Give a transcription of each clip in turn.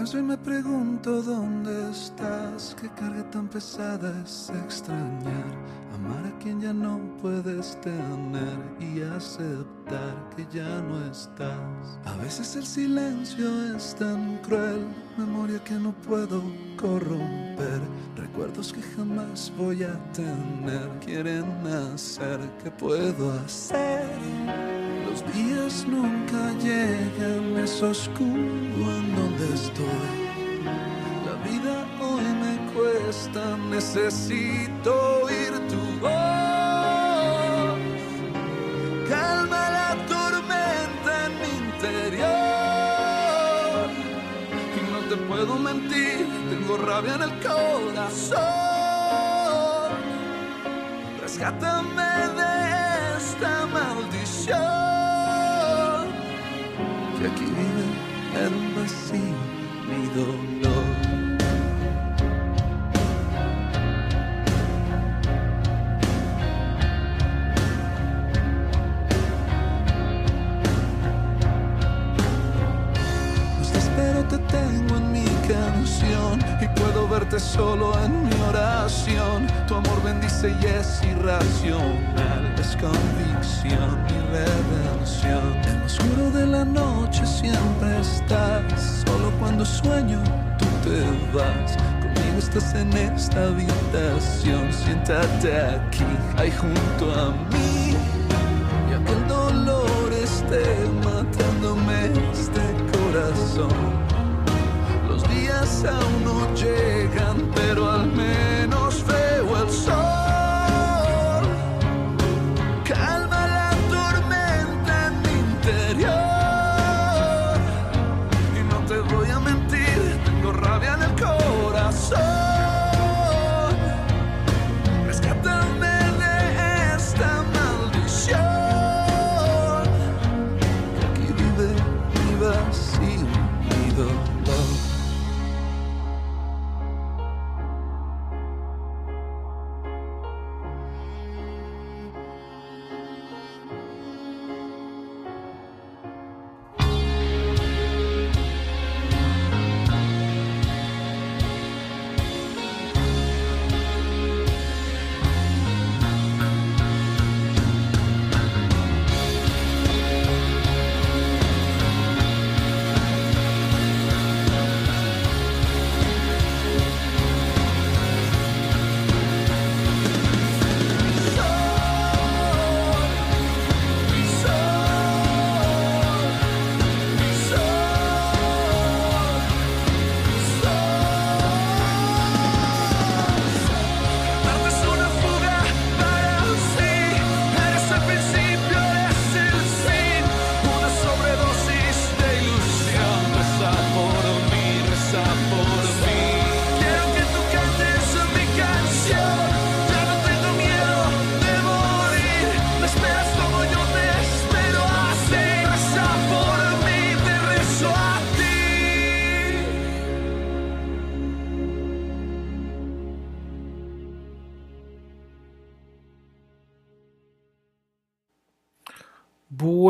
pienso y me pregunto dónde estás. Qué carga tan pesada es extrañar. Amar a quien ya no puedes tener y aceptar que ya no estás. A veces el silencio es tan cruel. Memoria que no puedo corromper. Recuerdos que jamás voy a tener. Quieren hacer. ¿Qué puedo hacer? Los días nunca llegan, es oscuro en donde estoy. La vida hoy me cuesta, necesito oír tu voz. Calma la tormenta en mi interior. Y no te puedo mentir, tengo rabia en el corazón. Rescátame de vive el vacío, mi dolor. Pues te espero, te tengo en mi canción y puedo verte solo en mi oración. Tu amor bendice y es irracional, es convicción En lo oscuro de la noche siempre estás, solo cuando sueño tú te vas. Conmigo estás en esta habitación, siéntate aquí, ahí junto a mí. Y aunque el dolor esté matándome este corazón. Los días aún no llegan,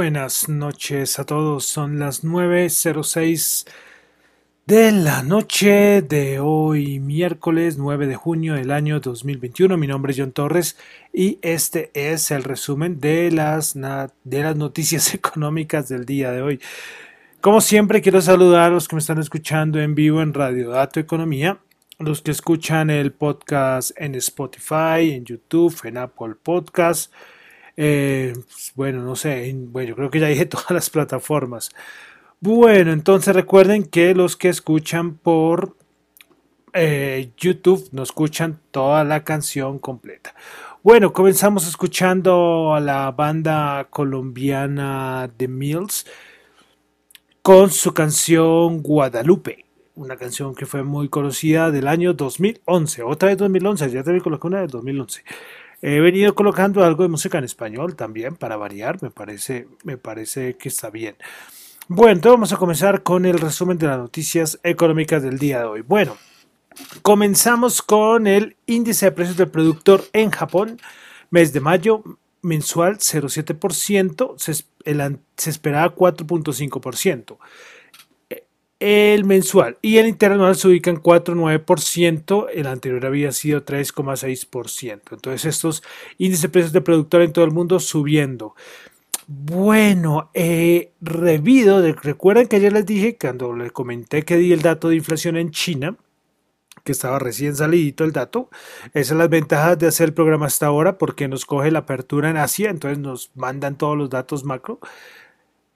Buenas noches a todos, son las 9.06 de la noche de hoy, miércoles 9 de junio del año 2021. Mi nombre es John Torres y este es el resumen de las, de las noticias económicas del día de hoy. Como siempre, quiero saludar a los que me están escuchando en vivo en Radio Dato Economía, los que escuchan el podcast en Spotify, en YouTube, en Apple Podcast. Eh, pues, bueno, no sé, en- bueno, yo creo que ya dije todas las plataformas. Bueno, entonces recuerden que los que escuchan por eh, YouTube no escuchan toda la canción completa. Bueno, comenzamos escuchando a la banda colombiana The Mills con su canción Guadalupe, una canción que fue muy conocida del año 2011, otra vez 2011, ya te vi colocar una de 2011. He venido colocando algo de música en español también para variar, me parece, me parece que está bien. Bueno, entonces vamos a comenzar con el resumen de las noticias económicas del día de hoy. Bueno, comenzamos con el índice de precios del productor en Japón, mes de mayo, mensual 0,7%, se, se esperaba 4,5%. El mensual y el interanual se ubica en 4,9%, el anterior había sido 3,6%. Entonces estos índices de precios de productor en todo el mundo subiendo. Bueno, eh, revido, recuerden que ayer les dije, cuando les comenté que di el dato de inflación en China, que estaba recién salidito el dato. Esas son las ventajas de hacer el programa hasta ahora porque nos coge la apertura en Asia, entonces nos mandan todos los datos macro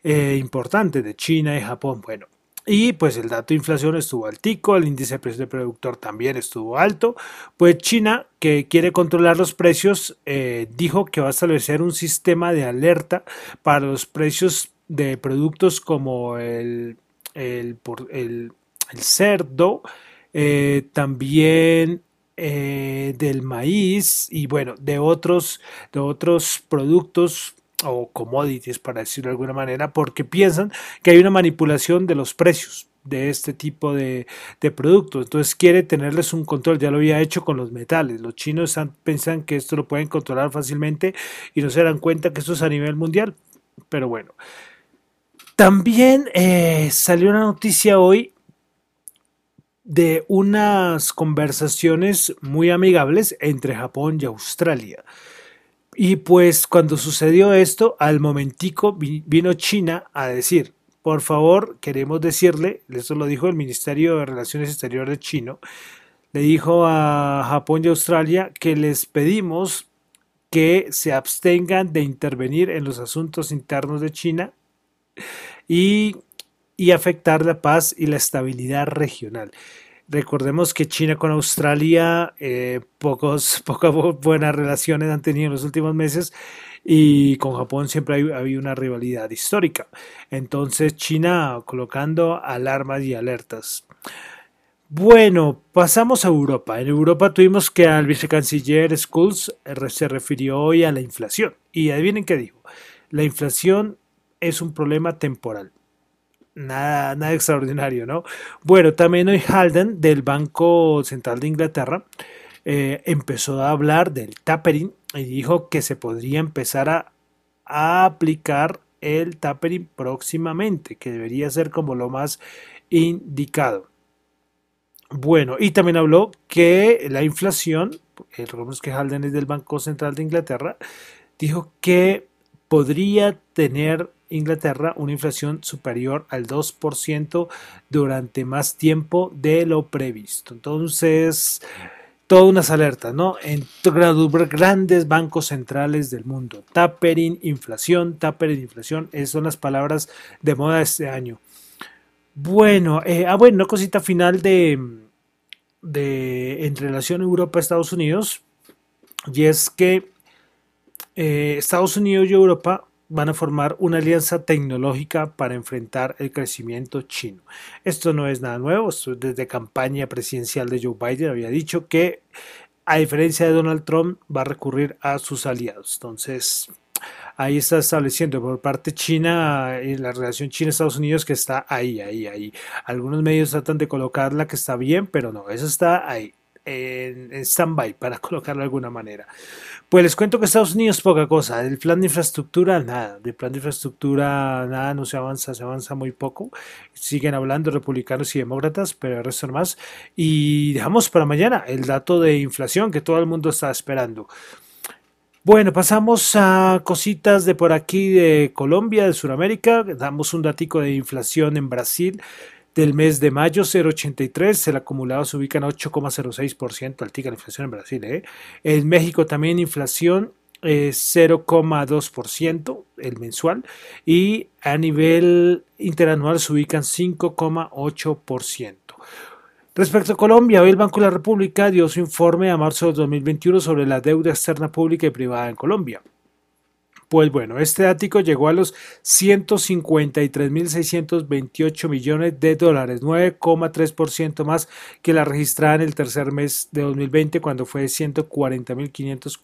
eh, importantes de China y Japón. Bueno, y pues el dato de inflación estuvo altico, el índice de precios de productor también estuvo alto. Pues China, que quiere controlar los precios, eh, dijo que va a establecer un sistema de alerta para los precios de productos como el, el, cerdo, eh, también eh, del maíz y bueno, de otros, de otros productos o commodities, para decirlo de alguna manera, porque piensan que hay una manipulación de los precios de este tipo de, productos. Entonces quiere tenerles un control. Ya lo había hecho con los metales. Los chinos piensan que esto lo pueden controlar fácilmente y no se dan cuenta que esto es a nivel mundial. Pero bueno. También eh, salió una noticia hoy de unas conversaciones muy amigables entre Japón y Australia. Y pues cuando sucedió esto, al momentico vino China a decir, por favor, queremos decirle, eso lo dijo el Ministerio de Relaciones Exteriores chino, le dijo a Japón y Australia que les pedimos que se abstengan de intervenir en los asuntos internos de China y afectar la paz y la estabilidad regional. Recordemos que China con Australia eh, pocos, pocas buenas relaciones han tenido en los últimos meses y con Japón siempre ha habido una rivalidad histórica. Entonces China colocando alarmas y alertas. Bueno, pasamos a Europa. En Europa tuvimos que al vicecanciller Schulz se refirió hoy a la inflación. Y adivinen qué dijo. La inflación es un problema temporal nada, nada extraordinario, ¿no? Bueno, también hoy Halden del Banco Central de Inglaterra eh, empezó a hablar del tapering y dijo que se podría empezar a, aplicar el tapering próximamente, que debería ser como lo más indicado. Bueno, y también habló que la inflación, recordemos que Halden es del Banco Central de Inglaterra, dijo que podría tener Inglaterra una inflación superior al 2% durante más tiempo de lo previsto. Entonces, todas unas alertas, ¿no? En grandes bancos centrales del mundo. Tapering, inflación, tapering, inflación, esas son las palabras de moda este año. Bueno, eh, ah, bueno, una cosita final de, de en relación Europa-Estados Unidos, y es que eh, Estados Unidos y Europa van a formar una alianza tecnológica para enfrentar el crecimiento chino. Esto no es nada nuevo, desde campaña presidencial de Joe Biden había dicho que a diferencia de Donald Trump va a recurrir a sus aliados. Entonces, ahí está estableciendo por parte china, eh, la relación China-Estados Unidos que está ahí, ahí, ahí. Algunos medios tratan de colocarla que está bien, pero no, eso está ahí en, stand-by, para colocarlo de alguna manera. Pues les cuento que Estados Unidos poca cosa, del plan de infraestructura nada, del plan de infraestructura nada, no se avanza, se avanza muy poco. Siguen hablando republicanos y demócratas, pero el resto más. Y dejamos para mañana el dato de inflación que todo el mundo está esperando. Bueno, pasamos a cositas de por aquí de Colombia, de Sudamérica. Damos un datico de inflación en Brasil del mes de mayo 0,83, el acumulado se ubica en 8,06%, altica la inflación en Brasil. ¿eh? En México también inflación 0,2% el mensual y a nivel interanual se ubican 5,8%. Respecto a Colombia, hoy el Banco de la República dio su informe a marzo de 2021 sobre la deuda externa pública y privada en Colombia. Pues bueno, este ático llegó a los 153.628 millones de dólares, 9,3% más que la registrada en el tercer mes de 2020 cuando fue 140.500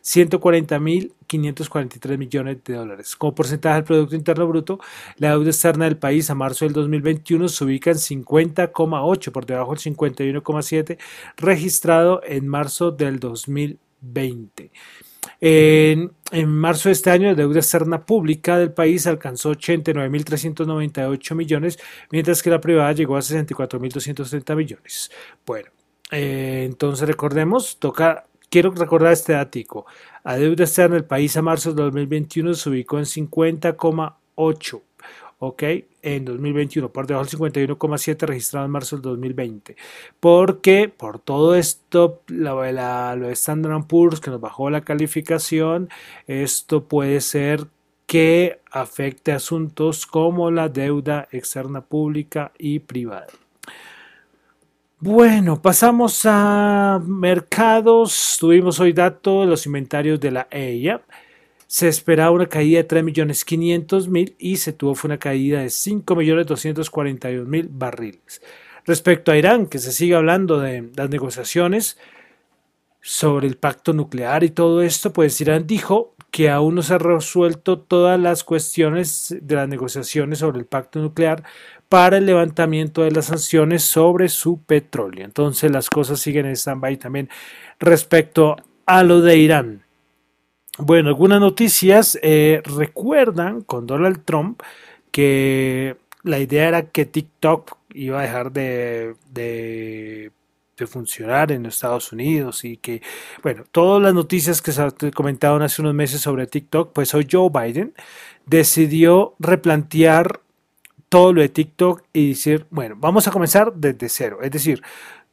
140.543 millones de dólares. Como porcentaje del Producto Interno Bruto, la deuda externa del país a marzo del 2021 se ubica en 50,8 por debajo del 51,7 registrado en marzo del 2020. En, marzo de este año, la deuda externa pública del país alcanzó 89.398 millones, mientras que la privada llegó a 64.230 millones. Bueno, eh, entonces recordemos, toca, quiero recordar este dato. La deuda externa del país a marzo de 2021 se ubicó en 50,8 ¿ok? En 2021, por debajo del 51,7 registrado en marzo del 2020. Porque por todo esto, la, lo de Standard Poor's que nos bajó la calificación, esto puede ser que afecte asuntos como la deuda externa pública y privada. Bueno, pasamos a mercados. Tuvimos hoy datos de los inventarios de la EIA se esperaba una caída de 3.500.000 y se tuvo fue una caída de 5.241.000 barriles. Respecto a Irán, que se sigue hablando de las negociaciones sobre el pacto nuclear y todo esto, pues Irán dijo que aún no se han resuelto todas las cuestiones de las negociaciones sobre el pacto nuclear para el levantamiento de las sanciones sobre su petróleo. Entonces las cosas siguen en stand-by también respecto a lo de Irán. Bueno, algunas noticias eh, recuerdan con Donald Trump que la idea era que TikTok iba a dejar de, de, funcionar en Estados Unidos y que, bueno, todas las noticias que se comentaron hace unos meses sobre TikTok, pues hoy Joe Biden decidió replantear todo lo de TikTok y decir, bueno, vamos a comenzar desde cero. Es decir,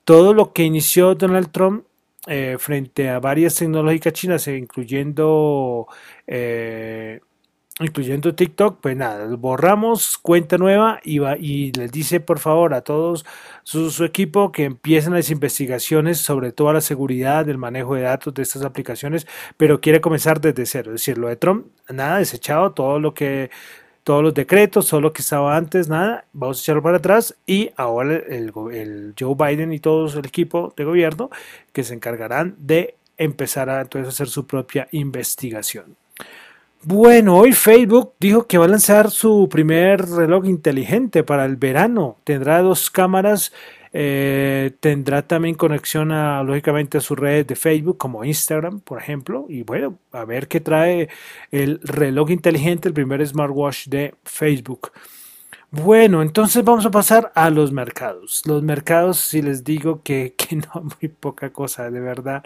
todo lo que inició Donald Trump eh, frente a varias tecnológicas chinas, eh, incluyendo, eh, incluyendo TikTok, pues nada, borramos cuenta nueva y, va, y les dice por favor a todos su, su, equipo que empiecen las investigaciones sobre toda la seguridad del manejo de datos de estas aplicaciones, pero quiere comenzar desde cero, es decir, lo de Trump, nada, desechado, todo lo que todos los decretos, todo lo que estaba antes, nada, vamos a echarlo para atrás y ahora el, Joe Biden y todo el equipo de gobierno que se encargarán de empezar a entonces hacer su propia investigación. Bueno, hoy Facebook dijo que va a lanzar su primer reloj inteligente para el verano. Tendrá dos cámaras eh, tendrá también conexión a, lógicamente a sus redes de Facebook como Instagram, por ejemplo. Y bueno, a ver qué trae el reloj inteligente, el primer smartwatch de Facebook. Bueno, entonces vamos a pasar a los mercados. Los mercados, si les digo que, que no, muy poca cosa, de verdad.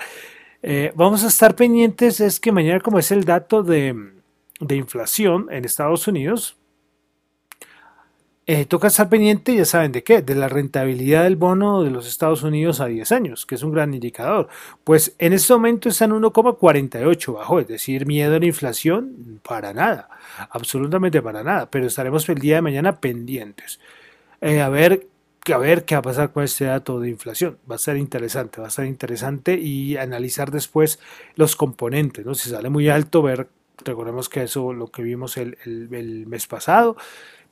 Eh, vamos a estar pendientes, es que mañana como es el dato de, de inflación en Estados Unidos, eh, toca estar pendiente, ya saben de qué, de la rentabilidad del bono de los Estados Unidos a 10 años, que es un gran indicador. Pues en este momento está en 1,48 bajo, es decir, miedo a la inflación, para nada, absolutamente para nada, pero estaremos el día de mañana pendientes. Eh, a ver qué va a pasar con este dato de inflación. Va a ser interesante, va a ser interesante y analizar después los componentes, ¿no? Si sale muy alto, ver, recordemos que eso lo que vimos el, el mes pasado,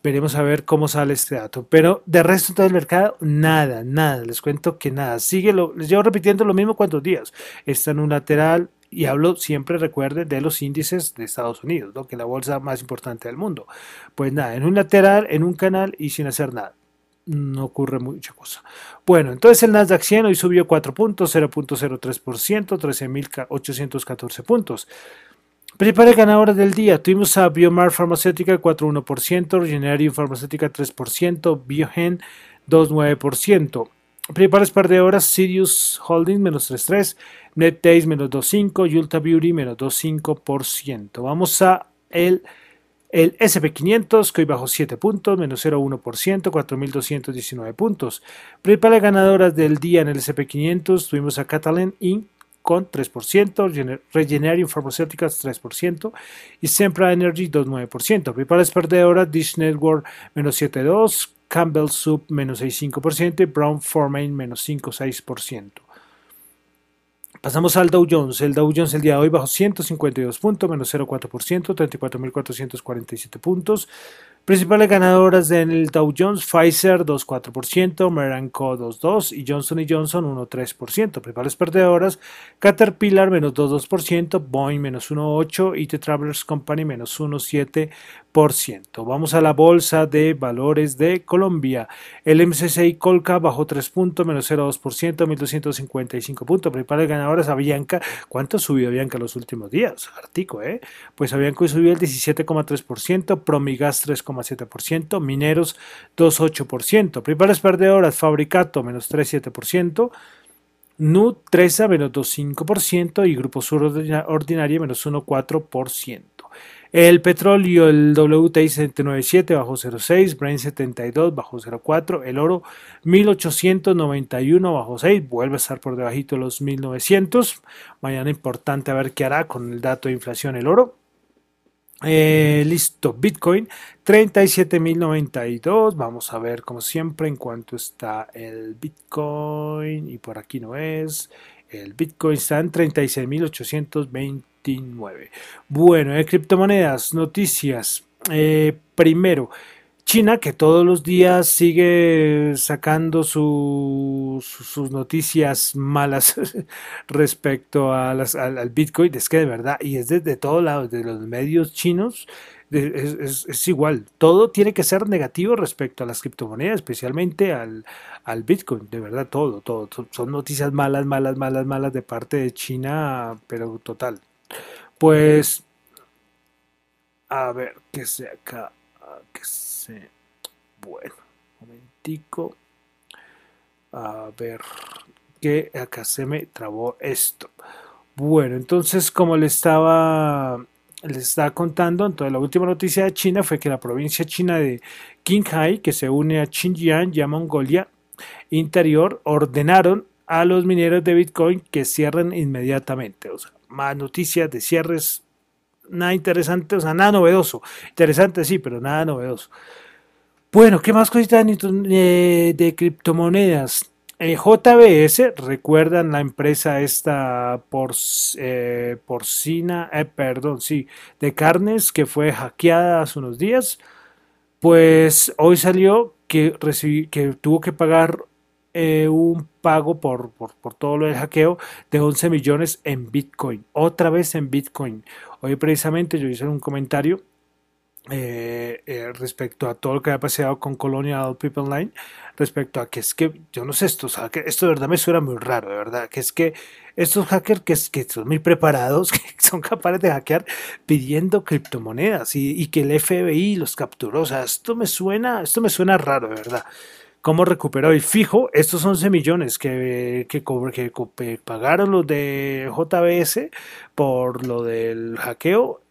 Veremos a ver cómo sale este dato. Pero de resto todo el mercado, nada, nada. Les cuento que nada. Sigue, lo, les llevo repitiendo lo mismo cuantos días. Está en un lateral y hablo siempre, recuerden, de los índices de Estados Unidos, ¿no? que es la bolsa más importante del mundo. Pues nada, en un lateral, en un canal y sin hacer nada no ocurre mucha cosa. Bueno, entonces el Nasdaq 100 hoy subió 4 puntos, 0.03%, 13.814 puntos. Principales ganadoras del día. Tuvimos a Biomar Farmacéutica 4.1%, Regenerative Farmacéutica 3%, Biogen 2.9%. Principales perdedoras, Sirius Holdings menos 3.3%, NetDays menos 2.5%, Ulta Beauty menos 2.5%. Vamos a el, el SP500 que hoy bajó 7 puntos, menos 0.1%, 4.219 puntos. Principales ganadoras del día en el SP500 tuvimos a Catalan Inc con 3%, Regenerating Pharmaceuticals 3% y Sempra Energy 2,9%. Principales perdedoras, Dish Network menos 7,2%, Campbell Soup menos 6,5% y Brown Formain menos 5,6%. Pasamos al Dow Jones. El Dow Jones el día de hoy bajó 152 puntos, menos 0,4%, 34.447 puntos. Principales ganadoras del Dow Jones, Pfizer 2,4%, Merck Co 2,2% y Johnson Johnson 1,3%. Principales perdedoras, Caterpillar menos 2,2%, Boeing menos 1,8% y The Travelers Company menos 1,7%. Vamos a la bolsa de valores de Colombia. El MCCI Colca bajó 3 puntos, menos 0,2%, 1.255 puntos. Principales ganadoras Avianca. ¿Cuánto subió Avianca los últimos días? Artico, ¿eh? Pues Avianca subió el 17,3%, Promigas 3,7%, Mineros 2,8%. Principales perdedoras Fabricato menos 3,7%. NUT 13 menos 2,5% y Grupo Sur Ordinaria menos 1,4%. El petróleo, el WTI 797 bajo 0,6, Brent 72 bajo 0,4, el oro 1891 bajo 6, vuelve a estar por debajito de los 1900. Mañana importante a ver qué hará con el dato de inflación el oro. Eh, listo, Bitcoin 37.092. Vamos a ver como siempre en cuanto está el Bitcoin y por aquí no es. El Bitcoin está en 36.820 bueno, de criptomonedas, noticias. Eh, primero, China, que todos los días sigue sacando sus noticias malas respecto a las, al, Bitcoin, es que de verdad, y es desde todos lados, de los medios chinos, es, igual, todo tiene que ser negativo respecto a las criptomonedas, especialmente al, al Bitcoin, de verdad, todo, todo, son noticias malas, malas, malas, malas de parte de China, pero total. Pues, a ver, que se acá, que se, bueno, un momentico, a ver, que acá se me trabó esto. Bueno, entonces como le estaba les estaba contando, entonces la última noticia de China fue que la provincia china de Qinghai, que se une a Xinjiang y a Mongolia Interior, ordenaron a los mineros de Bitcoin que cierren inmediatamente. O sea, más noticias de cierres, nada interesante, o sea, nada novedoso. Interesante sí, pero nada novedoso. Bueno, ¿qué más cositas de, de criptomonedas? Eh, JBS, recuerdan la empresa esta por, eh, porcina, eh, perdón, sí, de carnes que fue hackeada hace unos días. Pues hoy salió que, que tuvo que pagar eh, un pago por, por, por, todo lo del hackeo de 11 millones en Bitcoin. Otra vez en Bitcoin. Hoy precisamente yo hice un comentario eh, eh, respecto a todo lo que ha pasado con Colonial People Line, respecto a que es que, yo no sé, esto, esto de verdad me suena muy raro, de verdad, que es que estos hackers que, que son muy preparados, que son capaces de hackear pidiendo criptomonedas y, y que el FBI los capturó, o sea, esto me suena, esto me suena raro, de verdad cómo recuperó. Y fijo, estos 11 millones que, que, que pagaron los de JBS por lo del hackeo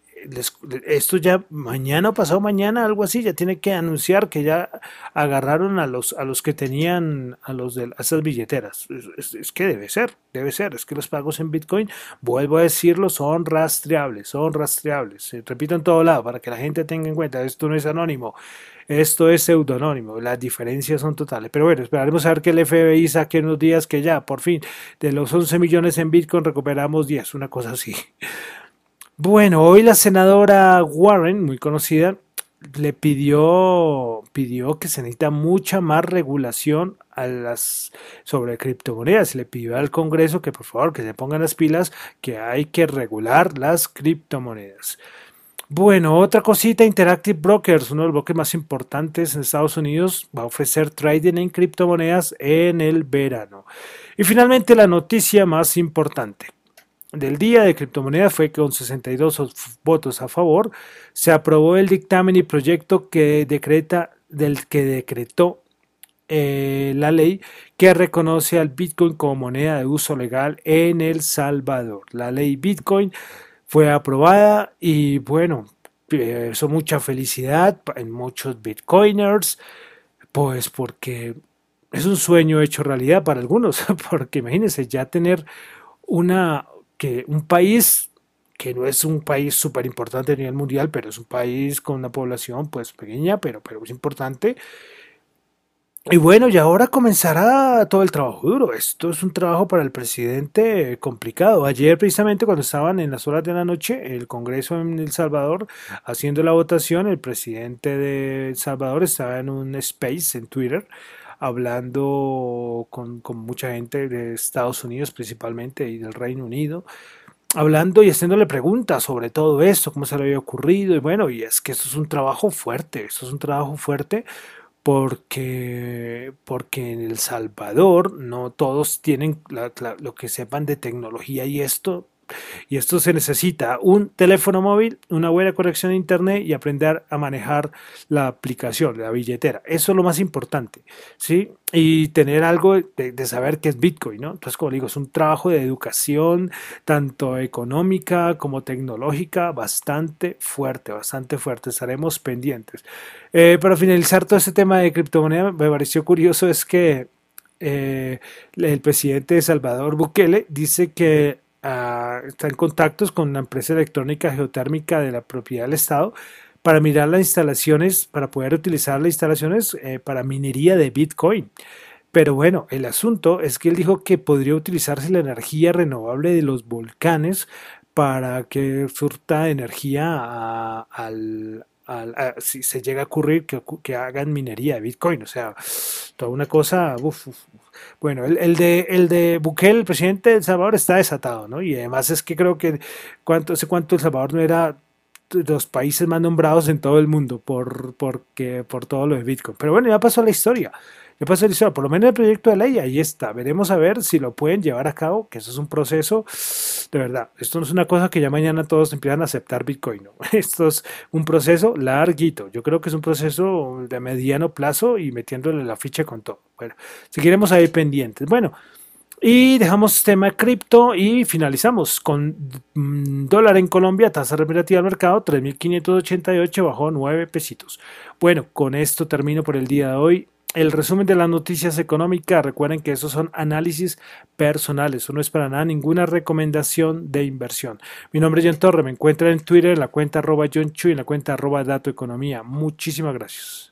esto ya mañana o pasado mañana, algo así, ya tiene que anunciar que ya agarraron a los, a los que tenían a los de esas billeteras. Es, que debe ser, debe ser. Es que los pagos en Bitcoin, vuelvo a decirlo, son rastreables, son rastreables. Repito en todo lado para que la gente tenga en cuenta, esto no es anónimo, esto es pseudonónimo, las diferencias son totales. Pero bueno, esperaremos a ver que el FBI saque unos días que ya, por fin, de los 11 millones en Bitcoin recuperamos 10, una cosa así. Bueno, hoy la senadora Warren, muy conocida, le pidió, pidió que se necesita mucha más regulación a las, sobre criptomonedas. Le pidió al Congreso que por favor que se pongan las pilas, que hay que regular las criptomonedas. Bueno, otra cosita, Interactive Brokers, uno de los bloques más importantes en Estados Unidos, va a ofrecer trading en criptomonedas en el verano. Y finalmente la noticia más importante del día de criptomonedas fue con 62 votos a favor se aprobó el dictamen y proyecto que decreta del que decretó eh, la ley que reconoce al Bitcoin como moneda de uso legal en El Salvador. La ley Bitcoin fue aprobada y bueno, eso mucha felicidad en muchos Bitcoiners, pues porque es un sueño hecho realidad para algunos, porque imagínense ya tener una, que un país que no es un país súper importante a nivel mundial, pero es un país con una población pues pequeña, pero, pero es importante. Y bueno, y ahora comenzará todo el trabajo duro. Esto es un trabajo para el presidente complicado. Ayer precisamente cuando estaban en las horas de la noche, el Congreso en El Salvador haciendo la votación, el presidente de El Salvador estaba en un space en Twitter hablando con, mucha gente de Estados Unidos principalmente y del Reino Unido. hablando y haciéndole preguntas sobre todo esto, cómo se le había ocurrido, y bueno, y es que esto es un trabajo fuerte, esto es un trabajo fuerte porque, porque en El Salvador no todos tienen lo que sepan de tecnología y esto y esto se necesita un teléfono móvil, una buena conexión a internet y aprender a manejar la aplicación, la billetera. Eso es lo más importante, ¿sí? Y tener algo de, saber qué es Bitcoin, ¿no? Entonces, como digo, es un trabajo de educación, tanto económica como tecnológica, bastante fuerte, bastante fuerte. Estaremos pendientes. Eh, para finalizar todo este tema de criptomoneda, me pareció curioso es que eh, el presidente de Salvador Bukele dice que está en contactos con una empresa electrónica geotérmica de la propiedad del Estado para mirar las instalaciones, para poder utilizar las instalaciones eh, para minería de Bitcoin. Pero bueno, el asunto es que él dijo que podría utilizarse la energía renovable de los volcanes para que surta energía si se llega a ocurrir que, hagan minería de Bitcoin. O sea, toda una cosa. Bueno, el, de, el de Bukele, el presidente de El Salvador, está desatado, ¿no? Y además es que creo que cuánto, sé cuánto El Salvador no era los países más nombrados en todo el mundo por, porque, por todo lo de Bitcoin. Pero bueno, ya pasó la historia. ¿Qué pasa, Por lo menos el proyecto de ley ahí está. Veremos a ver si lo pueden llevar a cabo, que eso es un proceso de verdad. Esto no es una cosa que ya mañana todos empiezan a aceptar Bitcoin. ¿no? Esto es un proceso larguito. Yo creo que es un proceso de mediano plazo y metiéndole la ficha con todo. Bueno, seguiremos ahí pendientes. Bueno. Y dejamos tema cripto y finalizamos con mm, dólar en Colombia, tasa repetitiva al mercado, 3.588, bajó 9 pesitos. Bueno, con esto termino por el día de hoy el resumen de las noticias económicas. Recuerden que esos son análisis personales, eso no es para nada ninguna recomendación de inversión. Mi nombre es John Torre, me encuentran en Twitter en la cuenta arroba John Chu y en la cuenta arroba Dato Economía. Muchísimas gracias.